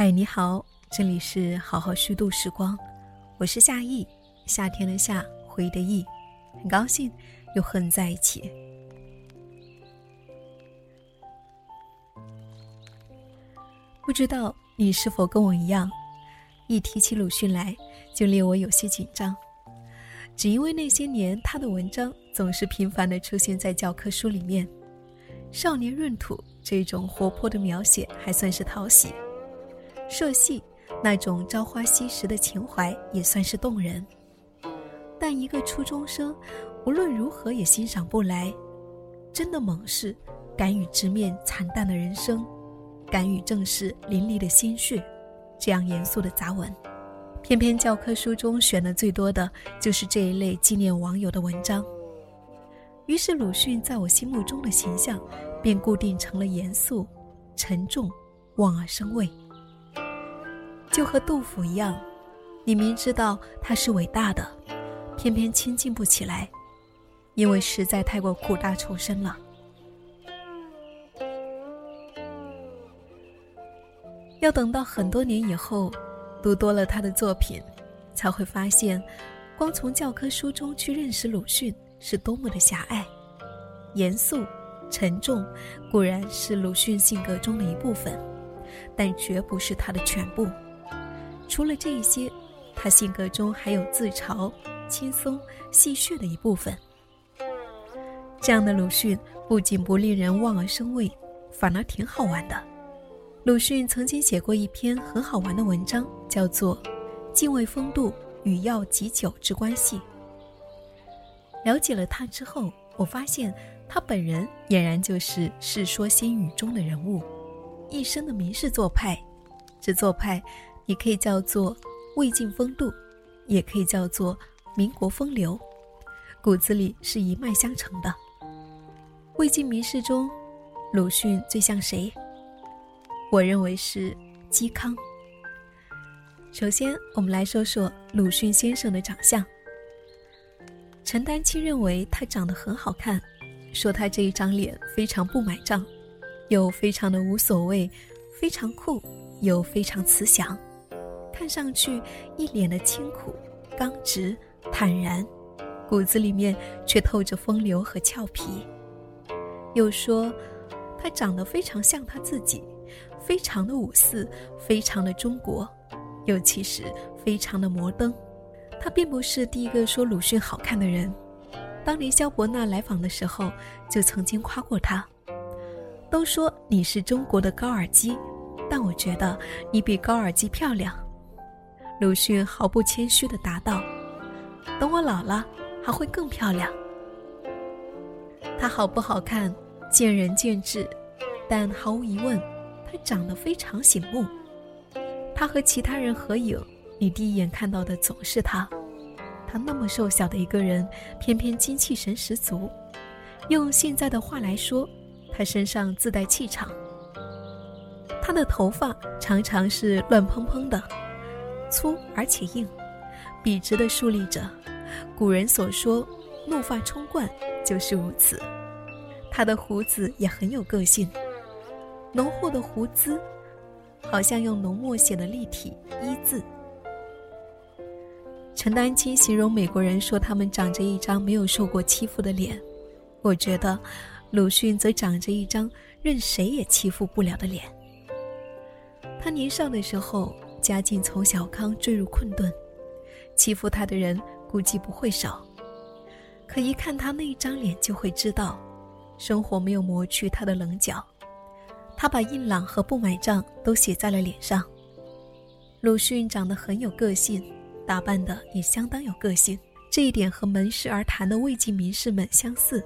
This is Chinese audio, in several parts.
嗨，你好，这里是好好虚度时光，我是夏意，夏天的夏，回忆的忆，很高兴又和你在一起。不知道你是否跟我一样，一提起鲁迅来，就令我有些紧张，只因为那些年他的文章总是频繁的出现在教科书里面，少年闰土这种活泼的描写还算是讨喜。社戏那种朝花夕拾的情怀也算是动人，但一个初中生无论如何也欣赏不来。真的猛士，敢于直面惨淡的人生，敢于正视淋漓的鲜血，这样严肃的杂文，偏偏教科书中选的最多的就是这一类纪念网友的文章。于是鲁迅在我心目中的形象便固定成了严肃、沉重、望而生畏。就和杜甫一样，你明知道他是伟大的，偏偏亲近不起来，因为实在太过苦大仇深了。要等到很多年以后，读多了他的作品，才会发现，光从教科书中去认识鲁迅是多么的狭隘。严肃、沉重固然是鲁迅性格中的一部分，但绝不是他的全部。除了这些，他性格中还有自嘲、轻松、戏谑的一部分。这样的鲁迅不仅不令人望而生畏，反而挺好玩的。鲁迅曾经写过一篇很好玩的文章，叫做《敬畏风度与药及酒之关系》。了解了他之后，我发现他本人俨然就是《世说新语》中的人物，一生的名士做派，这做派。也可以叫做魏晋风度，也可以叫做民国风流，骨子里是一脉相承的。魏晋名士中，鲁迅最像谁？我认为是嵇康。首先，我们来说说鲁迅先生的长相。陈丹青认为他长得很好看，说他这一张脸非常不买账，又非常的无所谓，非常酷，又非常慈祥。看上去一脸的清苦、刚直、坦然，骨子里面却透着风流和俏皮。又说他长得非常像他自己，非常的五四，非常的中国，又其实非常的摩登。他并不是第一个说鲁迅好看的人，当年萧伯纳来访的时候，就曾经夸过他。都说你是中国的高尔基，但我觉得你比高尔基漂亮。鲁迅毫不谦虚地答道：“等我老了，还会更漂亮。”她好不好看，见仁见智，但毫无疑问，她长得非常醒目。她和其他人合影，你第一眼看到的总是她。她那么瘦小的一个人，偏偏精气神十足。用现在的话来说，她身上自带气场。她的头发常常是乱蓬蓬的。粗而且硬，笔直地竖立着。古人所说“怒发冲冠”就是如此。他的胡子也很有个性，浓厚的胡子，好像用浓墨写的立体“一”字。陈丹青形容美国人说他们长着一张没有受过欺负的脸，我觉得鲁迅则长着一张任谁也欺负不了的脸。他年少的时候。家境从小康坠入困顿，欺负他的人估计不会少。可一看他那一张脸，就会知道，生活没有磨去他的棱角。他把硬朗和不买账都写在了脸上。鲁迅长得很有个性，打扮的也相当有个性，这一点和门市而谈的魏晋名士们相似，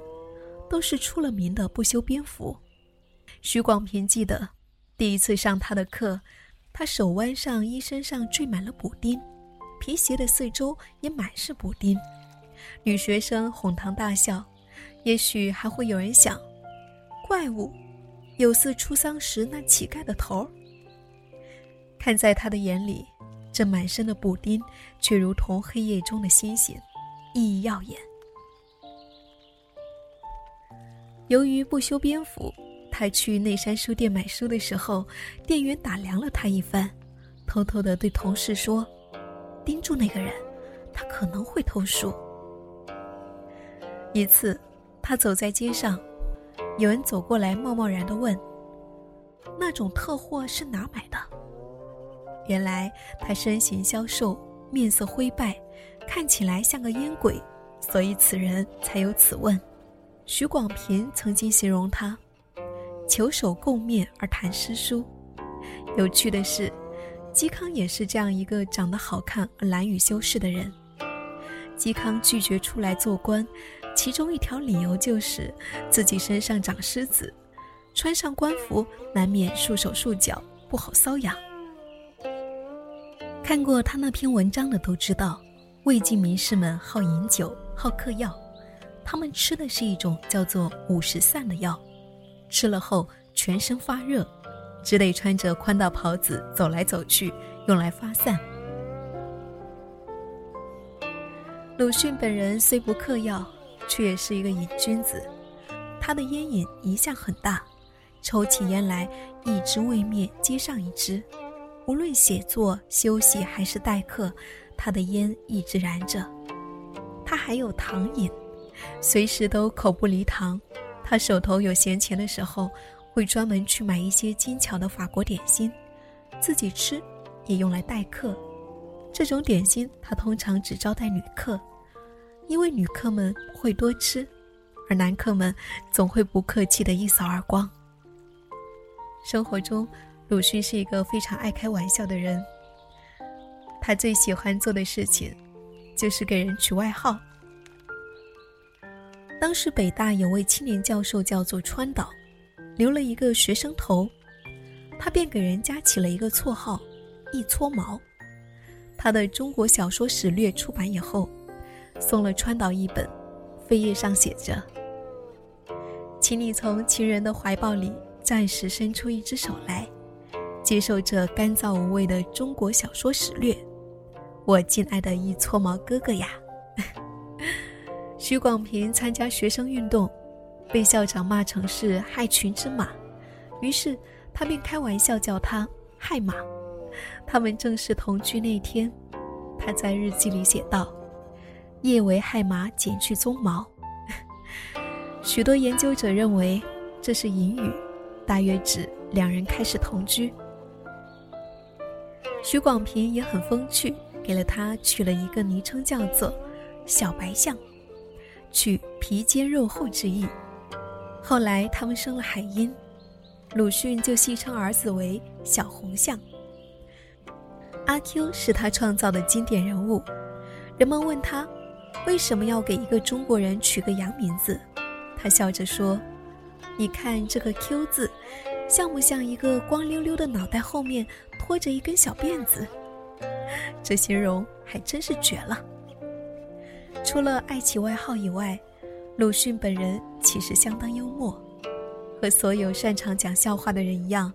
都是出了名的不修边幅。许广平记得，第一次上他的课。他手腕上、衣身上缀满了补丁，皮鞋的四周也满是补丁。女学生哄堂大笑，也许还会有人想：怪物，有似出丧时那乞丐的头。看在他的眼里，这满身的补丁却如同黑夜中的星星，熠熠耀眼。由于不修边幅。他去内山书店买书的时候，店员打量了他一番，偷偷的对同事说：“盯住那个人，他可能会偷书。”一次，他走在街上，有人走过来，贸贸然的问：“那种特货是哪买的？”原来他身形消瘦，面色灰败，看起来像个烟鬼，所以此人才有此问。许广平曾经形容他：“求手共面而谈诗书。”有趣的是，嵇康也是这样一个长得好看而难以修饰的人。嵇康拒绝出来做官，其中一条理由就是自己身上长虱子，穿上官服难免束手束脚，不好搔痒。看过他那篇文章的都知道，魏晋名士们好饮酒，好嗑药。他们吃的是一种叫做五十散的药，吃了后全身发热，只得穿着宽大袍子走来走去，用来发散。鲁迅本人虽不嗑药，却也是一个瘾君子，他的烟瘾一向很大，抽起烟来一支未灭接上一支，无论写作、休息还是待客，他的烟一直燃着。他还有糖瘾。随时都口不离糖，他手头有闲钱的时候，会专门去买一些精巧的法国点心，自己吃，也用来待客。这种点心他通常只招待女客，因为女客们会多吃，而男客们总会不客气的一扫而光。生活中，鲁迅是一个非常爱开玩笑的人。他最喜欢做的事情，就是给人取外号。当时北大有位青年教授叫做川岛，留了一个学生头，他便给人家起了一个绰号“一撮毛”。他的《中国小说史略》出版以后，送了川岛一本，扉页上写着：“请你从情人的怀抱里暂时伸出一只手来，接受这干燥无味的中国小说史略，我敬爱的一撮毛哥哥呀。”许广平参加学生运动，被校长骂成是害群之马，于是他便开玩笑叫他“害马”。他们正式同居那天，他在日记里写道：“夜为害马剪去鬃毛。”许多研究者认为这是隐语，大约指两人开始同居。许广平也很风趣，给了他取了一个昵称，叫做“小白象”。取皮坚肉厚之意。后来他们生了海音，鲁迅就戏称儿子为小红象。阿 Q 是他创造的经典人物。人们问他为什么要给一个中国人取个洋名字，他笑着说：“你看这个 Q 字，像不像一个光溜溜的脑袋后面拖着一根小辫子？” 这形容还真是绝了。除了爱起外号以外，鲁迅本人其实相当幽默。和所有擅长讲笑话的人一样，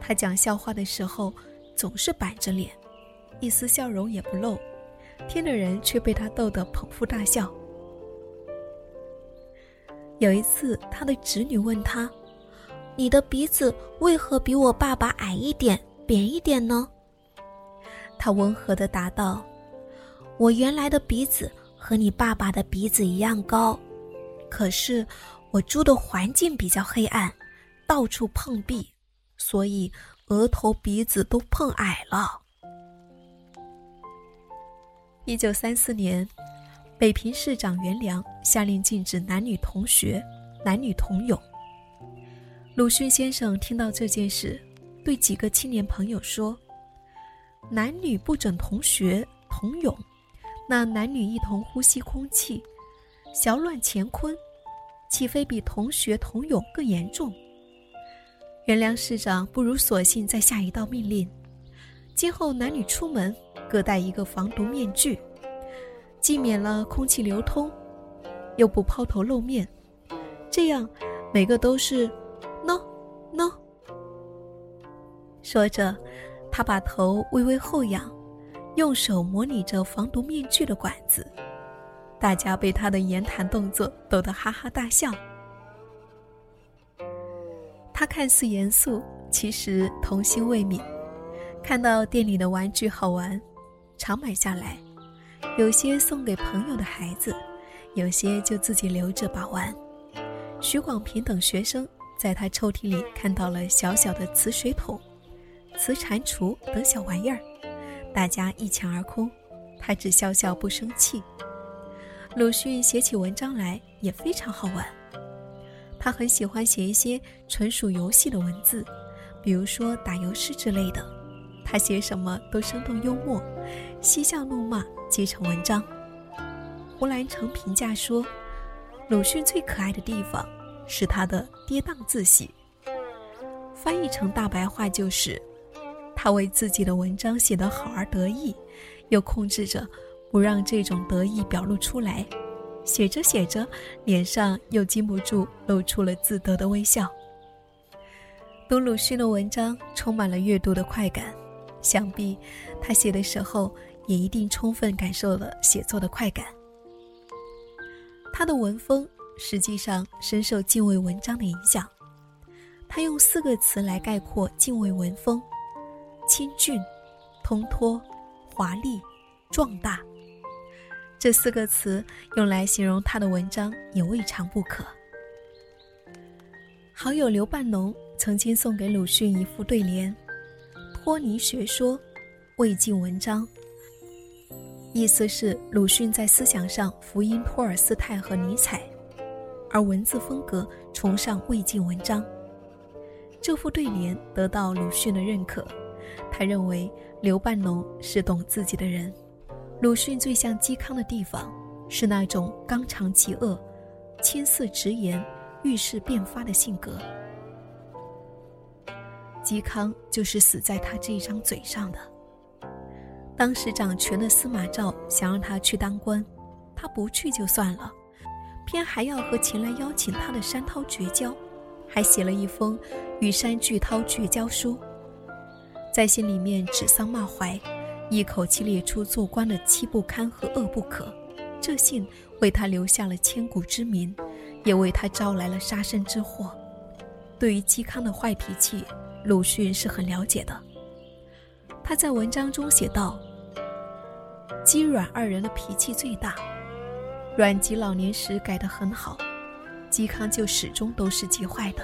他讲笑话的时候总是板着脸，一丝笑容也不露，听的人却被他逗得捧腹大笑。有一次，他的侄女问他：“你的鼻子为何比我爸爸矮一点、扁一点呢？”他温和地答道：“我原来的鼻子。”和你爸爸的鼻子一样高，可是我住的环境比较黑暗，到处碰壁，所以额头、鼻子都碰矮了。一九三四年，北平市长袁良下令禁止男女同学、男女同泳。鲁迅先生听到这件事，对几个青年朋友说：“男女不准同学、同泳。”那男女一同呼吸空气，小乱乾坤，岂非比同学同泳更严重？袁良市长不如索性再下一道命令：今后男女出门各戴一个防毒面具，既免了空气流通，又不抛头露面，这样每个都是 no no。说着，他把头微微后仰。用手模拟着防毒面具的管子，大家被他的言谈动作逗得哈哈大笑。他看似严肃，其实童心未泯；看到店里的玩具好玩，常买下来，有些送给朋友的孩子，有些就自己留着把玩。徐广平等学生在他抽屉里看到了小小的瓷水桶、瓷蟾蜍等小玩意儿，大家一抢而空，他只笑笑不生气。鲁迅写起文章来也非常好玩，他很喜欢写一些纯属游戏的文字，比如说打油诗之类的。他写什么都生动幽默，嬉笑怒骂皆成文章。胡兰成评价说，鲁迅最可爱的地方是他的跌宕自喜。翻译成大白话就是，他为自己的文章写得好而得意，又控制着。不让这种得意表露出来，写着写着，脸上又禁不住露出了自得的微笑。读鲁迅的文章充满了阅读的快感，想必他写的时候也一定充分感受了写作的快感。他的文风实际上深受敬畏文章的影响，他用四个词来概括敬畏文风：清俊、通脱、华丽、壮大。这四个词用来形容他的文章也未尝不可。好友刘半农曾经送给鲁迅一副对联：“托尼学说，魏晋文章。”意思是鲁迅在思想上福音托尔斯泰和尼采，而文字风格崇尚魏晋文章。这副对联得到鲁迅的认可，他认为刘半农是懂自己的人。鲁迅最像嵇康的地方，是那种刚强极恶、亲似直言、遇事便发的性格。嵇康就是死在他这一张嘴上的。当时掌权的司马昭想让他去当官，他不去就算了，偏还要和前来邀请他的山涛绝交，还写了一封与山巨涛绝交书，在信里面指桑骂槐。一口气列出做官的七不堪和恶不可，这信为他留下了千古之名，也为他招来了杀身之祸。对于嵇康的坏脾气，鲁迅是很了解的。他在文章中写道：“嵇阮二人的脾气最大，阮籍老年时改得很好，嵇康就始终都是极坏的。”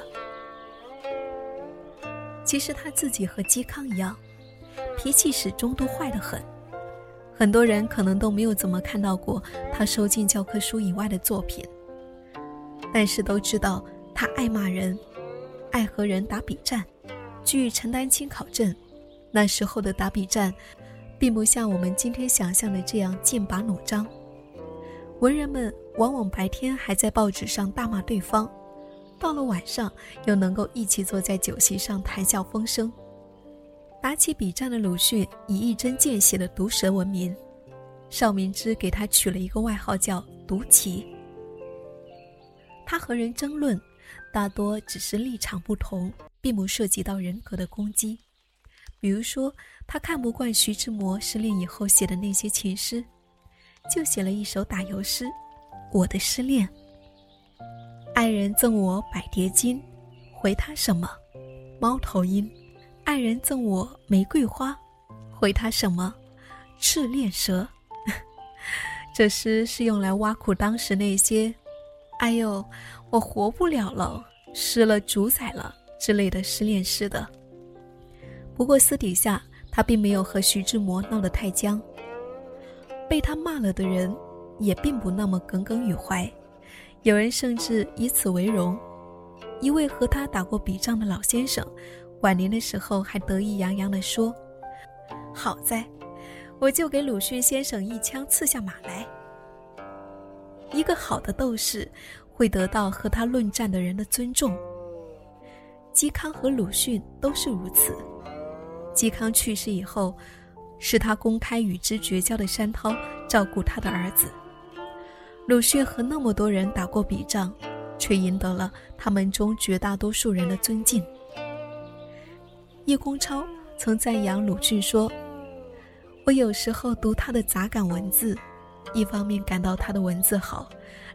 其实他自己和嵇康一样。脾气始终都坏得很，很多人可能都没有怎么看到过他收进教科书以外的作品，但是都知道他爱骂人，爱和人打比战。据陈丹青考证，那时候的打比战，并不像我们今天想象的这样剑拔弩张，文人们往往白天还在报纸上大骂对方，到了晚上又能够一起坐在酒席上谈笑风生。打起笔战的鲁迅以一针见血的毒舌闻名，邵明之给他取了一个外号叫“毒棋”。他和人争论，大多只是立场不同，并不涉及到人格的攻击。比如说，他看不惯徐志摩失恋以后写的那些情诗，就写了一首打油诗：“我的失恋，爱人赠我百蝶金，回他什么？猫头鹰。”爱人赠我玫瑰花，回他什么？赤练蛇。这诗是用来挖苦当时那些“哎呦，我活不了了，失了主宰了”之类的失恋诗的。不过私底下，他并没有和徐志摩闹得太僵。被他骂了的人，也并不那么耿耿于怀，有人甚至以此为荣。一位和他打过笔仗的老先生。晚年的时候还得意洋洋地说：“好在，我就给鲁迅先生一枪刺下马来。”一个好的斗士会得到和他论战的人的尊重。嵇康和鲁迅都是如此。嵇康去世以后，是他公开与之绝交的山涛照顾他的儿子。鲁迅和那么多人打过笔仗，却赢得了他们中绝大多数人的尊敬。叶公超曾赞扬鲁迅说：“我有时候读他的杂感文字，一方面感到他的文字好，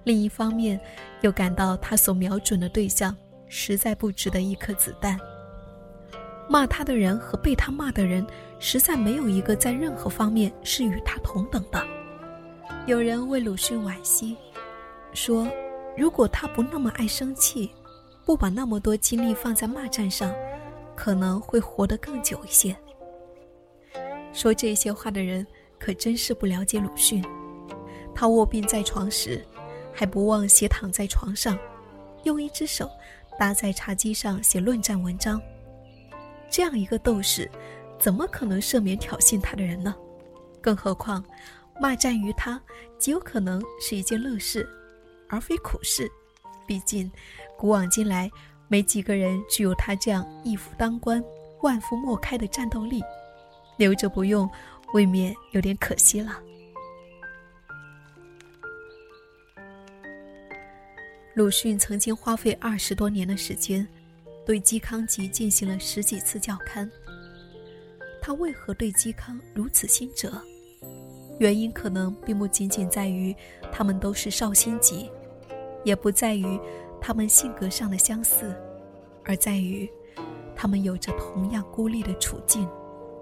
另一方面又感到他所瞄准的对象实在不值得一颗子弹。”骂他的人和被他骂的人，实在没有一个在任何方面是与他同等的。有人为鲁迅惋惜，说：“如果他不那么爱生气，不把那么多精力放在骂战上，可能会活得更久一些。”说这些话的人可真是不了解鲁迅。他卧病在床时，还不忘斜躺在床上，用一只手搭在茶几上写论战文章。这样一个斗士，怎么可能赦免挑衅他的人呢？更何况，骂战于他极有可能是一件乐事，而非苦事。毕竟，古往今来，没几个人具有他这样一夫当关、万夫莫开的战斗力。留着不用，未免有点可惜了。鲁迅曾经花费二十多年的时间。对嵇康集进行了十几次校勘。他为何对嵇康如此心折？原因可能并不仅仅在于他们都是绍兴籍，也不在于他们性格上的相似，而在于他们有着同样孤立的处境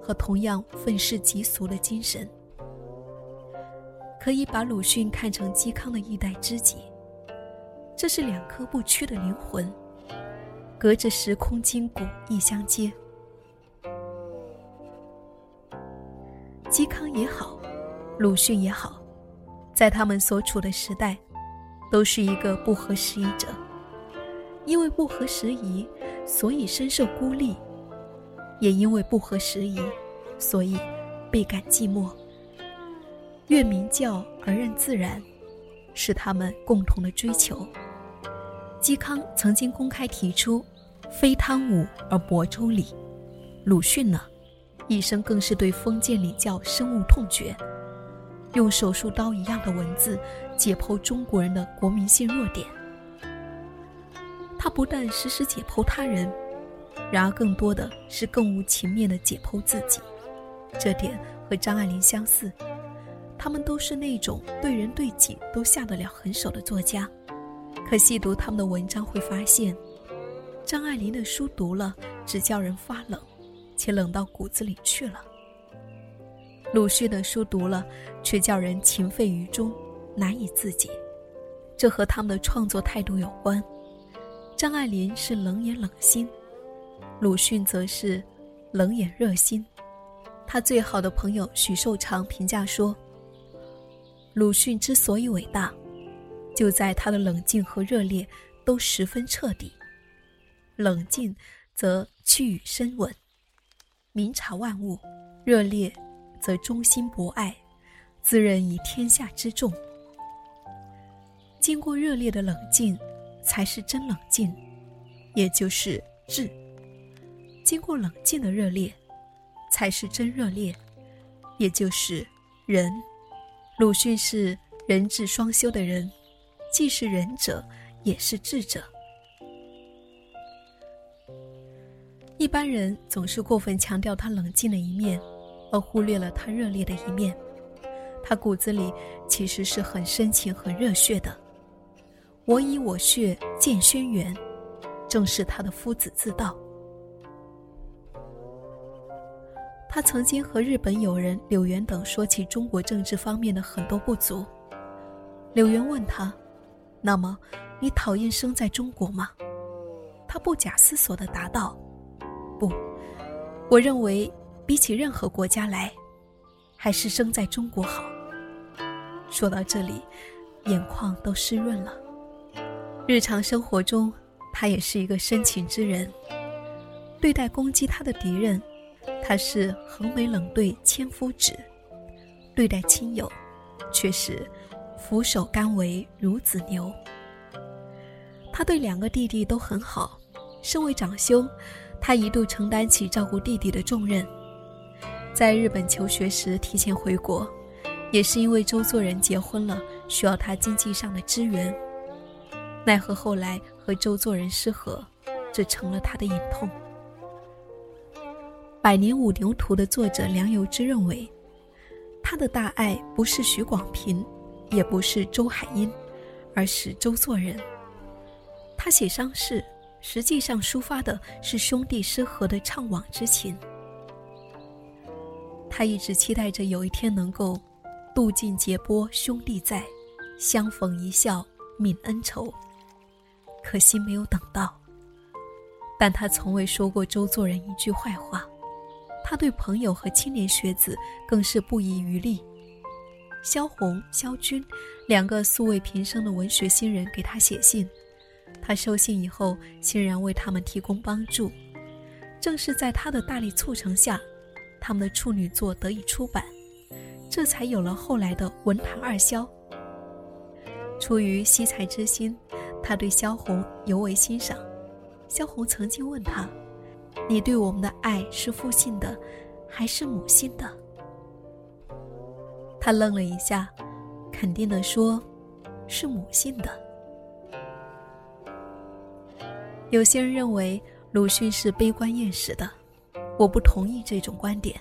和同样愤世嫉俗的精神。可以把鲁迅看成嵇康的一代知己，这是两颗不屈的灵魂。隔着时空筋骨亦相接。嵇康也好，鲁迅也好，在他们所处的时代，都是一个不合时宜者。因为不合时宜，所以深受孤立；也因为不合时宜，所以倍感寂寞。愿明教而任自然，是他们共同的追求。嵇康曾经公开提出“非汤武而薄周礼”，鲁迅呢，一生更是对封建礼教深恶痛绝，用手术刀一样的文字解剖中国人的国民性弱点。他不但时时解剖他人，然而更多的是更无情面的解剖自己。这点和张爱玲相似，他们都是那种对人对己都下得了狠手的作家。可细读他们的文章，会发现，张爱玲的书读了只叫人发冷，且冷到骨子里去了；鲁迅的书读了，却叫人情沸于中，难以自解。这和他们的创作态度有关。张爱玲是冷眼冷心，鲁迅则是冷眼热心。他最好的朋友许寿裳评价说：“鲁迅之所以伟大。”就在他的冷静和热烈都十分彻底。冷静则气宇深稳，明察万物；热烈则忠心博爱，自认以天下之重。经过热烈的冷静，才是真冷静，也就是智；经过冷静的热烈，才是真热烈，也就是仁。鲁迅是人智双修的人。既是仁者，也是智者。一般人总是过分强调他冷静的一面，而忽略了他热烈的一面。他骨子里其实是很深情、很热血的。我以我血荐轩辕，正是他的夫子自道。他曾经和日本友人柳原等说起中国政治方面的很多不足。柳原问他。那么，你讨厌生在中国吗？他不假思索地答道：“不，我认为比起任何国家来，还是生在中国好。”说到这里，眼眶都湿润了。日常生活中，他也是一个深情之人。对待攻击他的敌人，他是横眉冷对千夫指；对待亲友，却是。俯首甘为孺子牛。他对两个弟弟都很好，身为长兄，他一度承担起照顾弟弟的重任。在日本求学时提前回国，也是因为周作人结婚了，需要他经济上的支援。奈何后来和周作人失和，这成了他的隐痛。《百年五牛图》的作者梁由之认为，他的大爱不是许广平。也不是周海婴，而是周作人。他写伤势，实际上抒发的是兄弟失和的怅惘之情。他一直期待着有一天能够渡尽劫波，兄弟在，相逢一笑泯恩仇。可惜没有等到。但他从未说过周作人一句坏话，他对朋友和青年学子更是不遗余力。萧红、萧军两个素未平生的文学新人给他写信，他收信以后欣然为他们提供帮助。正是在他的大力促成下。他们的处女作得以出版，这才有了后来的文坛二萧。出于惜才之心，他对萧红尤为欣赏。萧红曾经问他：“你对我们的爱是父性的，还是母性的？”他愣了一下，肯定地说：“是母性的。”有些人认为鲁迅是悲观厌世的。我不同意这种观点，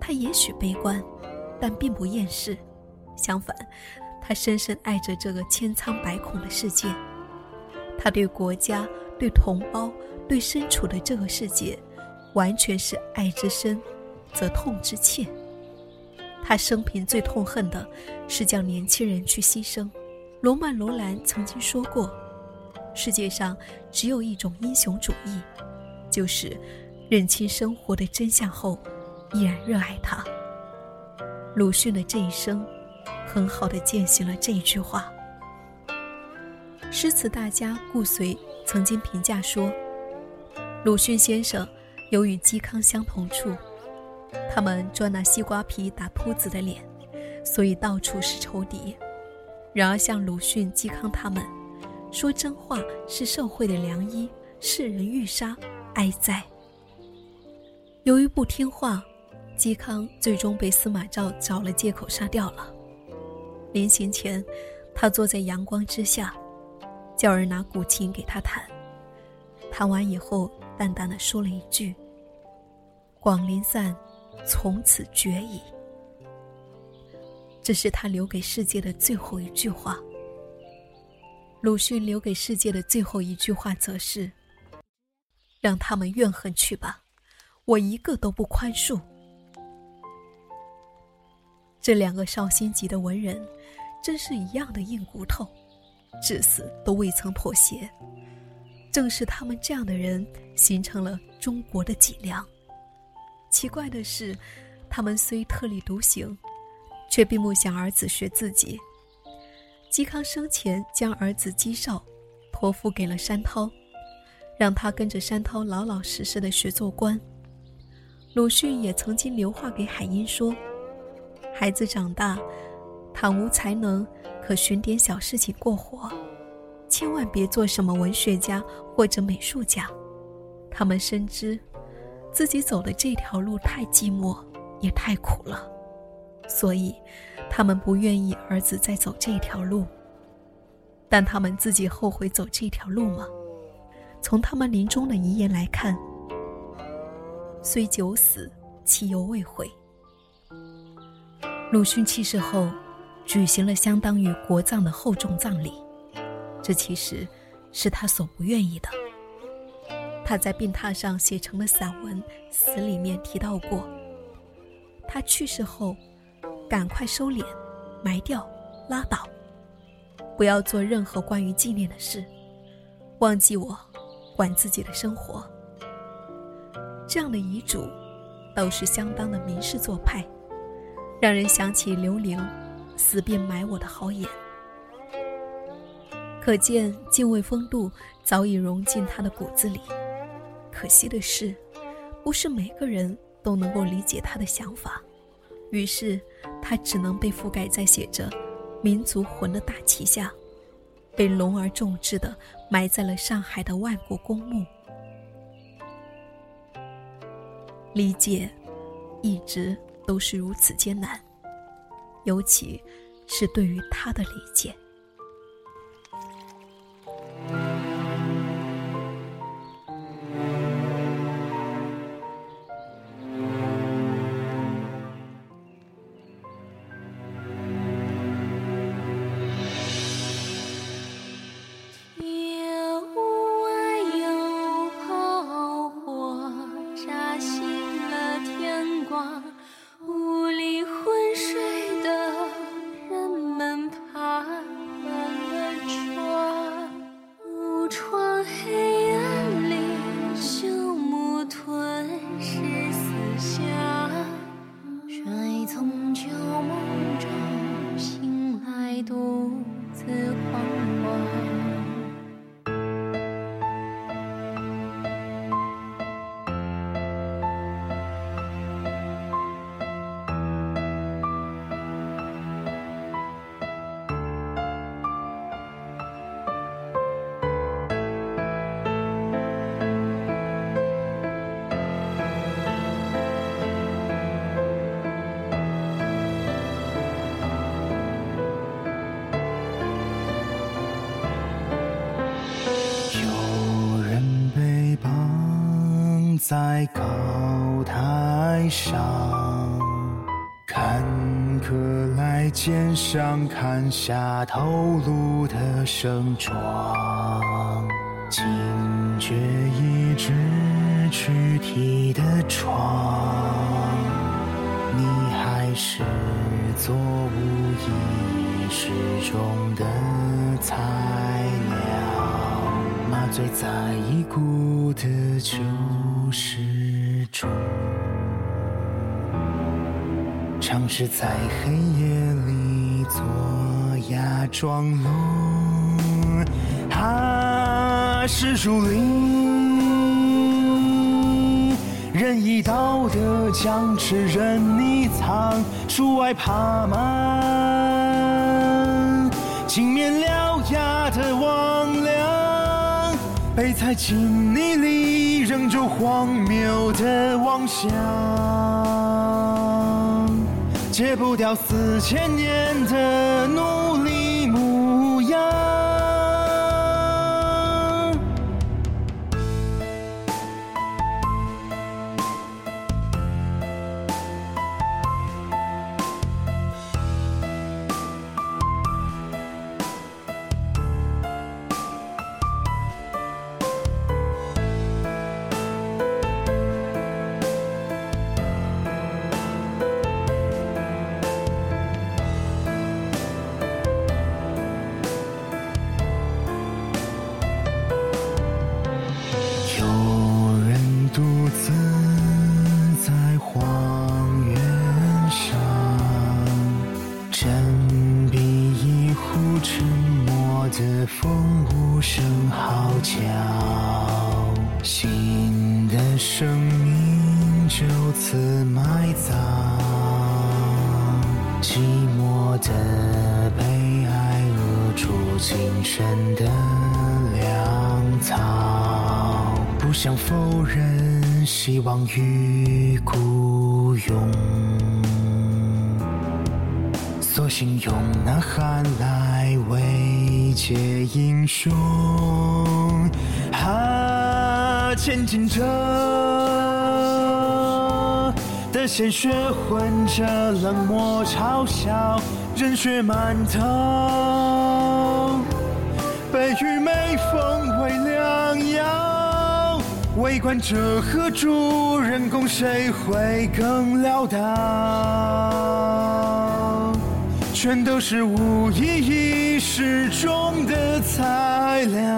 他也许悲观，但并不厌世。相反，他深深爱着这个千疮百孔的世界。他对国家、对同胞、对身处的这个世界，完全是爱之深，则痛之切。他生平最痛恨的是叫年轻人去牺牲。罗曼·罗兰曾经说过：“世界上只有一种英雄主义，就是。”认清生活的真相后，依然热爱它。鲁迅的这一生，很好的践行了这一句话。诗词大家顾随曾经评价说：“鲁迅先生有与嵇康相同处，他们专拿西瓜皮打秃子的脸，所以到处是仇敌。然而像鲁迅、嵇康他们，说真话是社会的良医，世人欲杀，哀哉。”由于不听话，嵇康最终被司马昭找了借口杀掉了。临行前，他坐在阳光之下，叫人拿古琴给他弹。弹完以后，淡淡的说了一句：“广陵散，从此绝矣。”这是他留给世界的最后一句话。鲁迅留给世界的最后一句话，则是：“让他们怨恨去吧。”我一个都不宽恕。这两个绍兴籍的文人，真是一样的硬骨头，至死都未曾妥协。正是他们这样的人，形成了中国的脊梁。奇怪的是，他们虽特立独行，却并不想儿子学自己。嵇康生前将儿子嵇绍托付给了山涛，让他跟着山涛老老实实的学做官。鲁迅也曾经留话给海英说：“孩子长大，倘无才能，可寻点小事情过活，千万别做什么文学家或者美术家。他们深知自己走的这条路太寂寞，也太苦了，所以他们不愿意儿子再走这条路。但他们自己后悔走这条路吗？从他们临终的遗言来看。”虽九死，其犹未悔。鲁迅去世后，举行了相当于国葬的厚重葬礼，这其实是他所不愿意的。他在病榻上写成的散文《死》里面提到过，他去世后，赶快收敛，埋掉，拉倒，不要做任何关于纪念的事，忘记我，管自己的生活。这样的遗嘱，倒是相当的明示做派，让人想起刘伶“死便埋我的好眼”。可见敬畏风度早已融进他的骨子里。可惜的是，不是每个人都能够理解他的想法，于是他只能被覆盖在写着“民族魂”的大旗下，被隆而重之的埋在了上海的万国公墓。理解，一直都是如此艰难，尤其是对于他的理解。在高台上，看客来肩上砍下头颅的盛装，惊觉一只躯体的床，你还是做无意识中的材料。麻醉在一股是在黑夜里做哑装聋。他是树林，任意道德僵持任你藏，树外爬满青面獠牙的魍魉。被踩进泥里，仍旧荒谬的妄想，戒不掉四千年的努力。扼住精神的粮草。不想否认，希望与孤勇，索性用呐喊来慰藉英雄。啊，前进者的鲜血混着冷漠嘲笑，人血满头，悲与美风为良药。为官者和主人公，谁会更潦倒？全都是无意义示众的材料。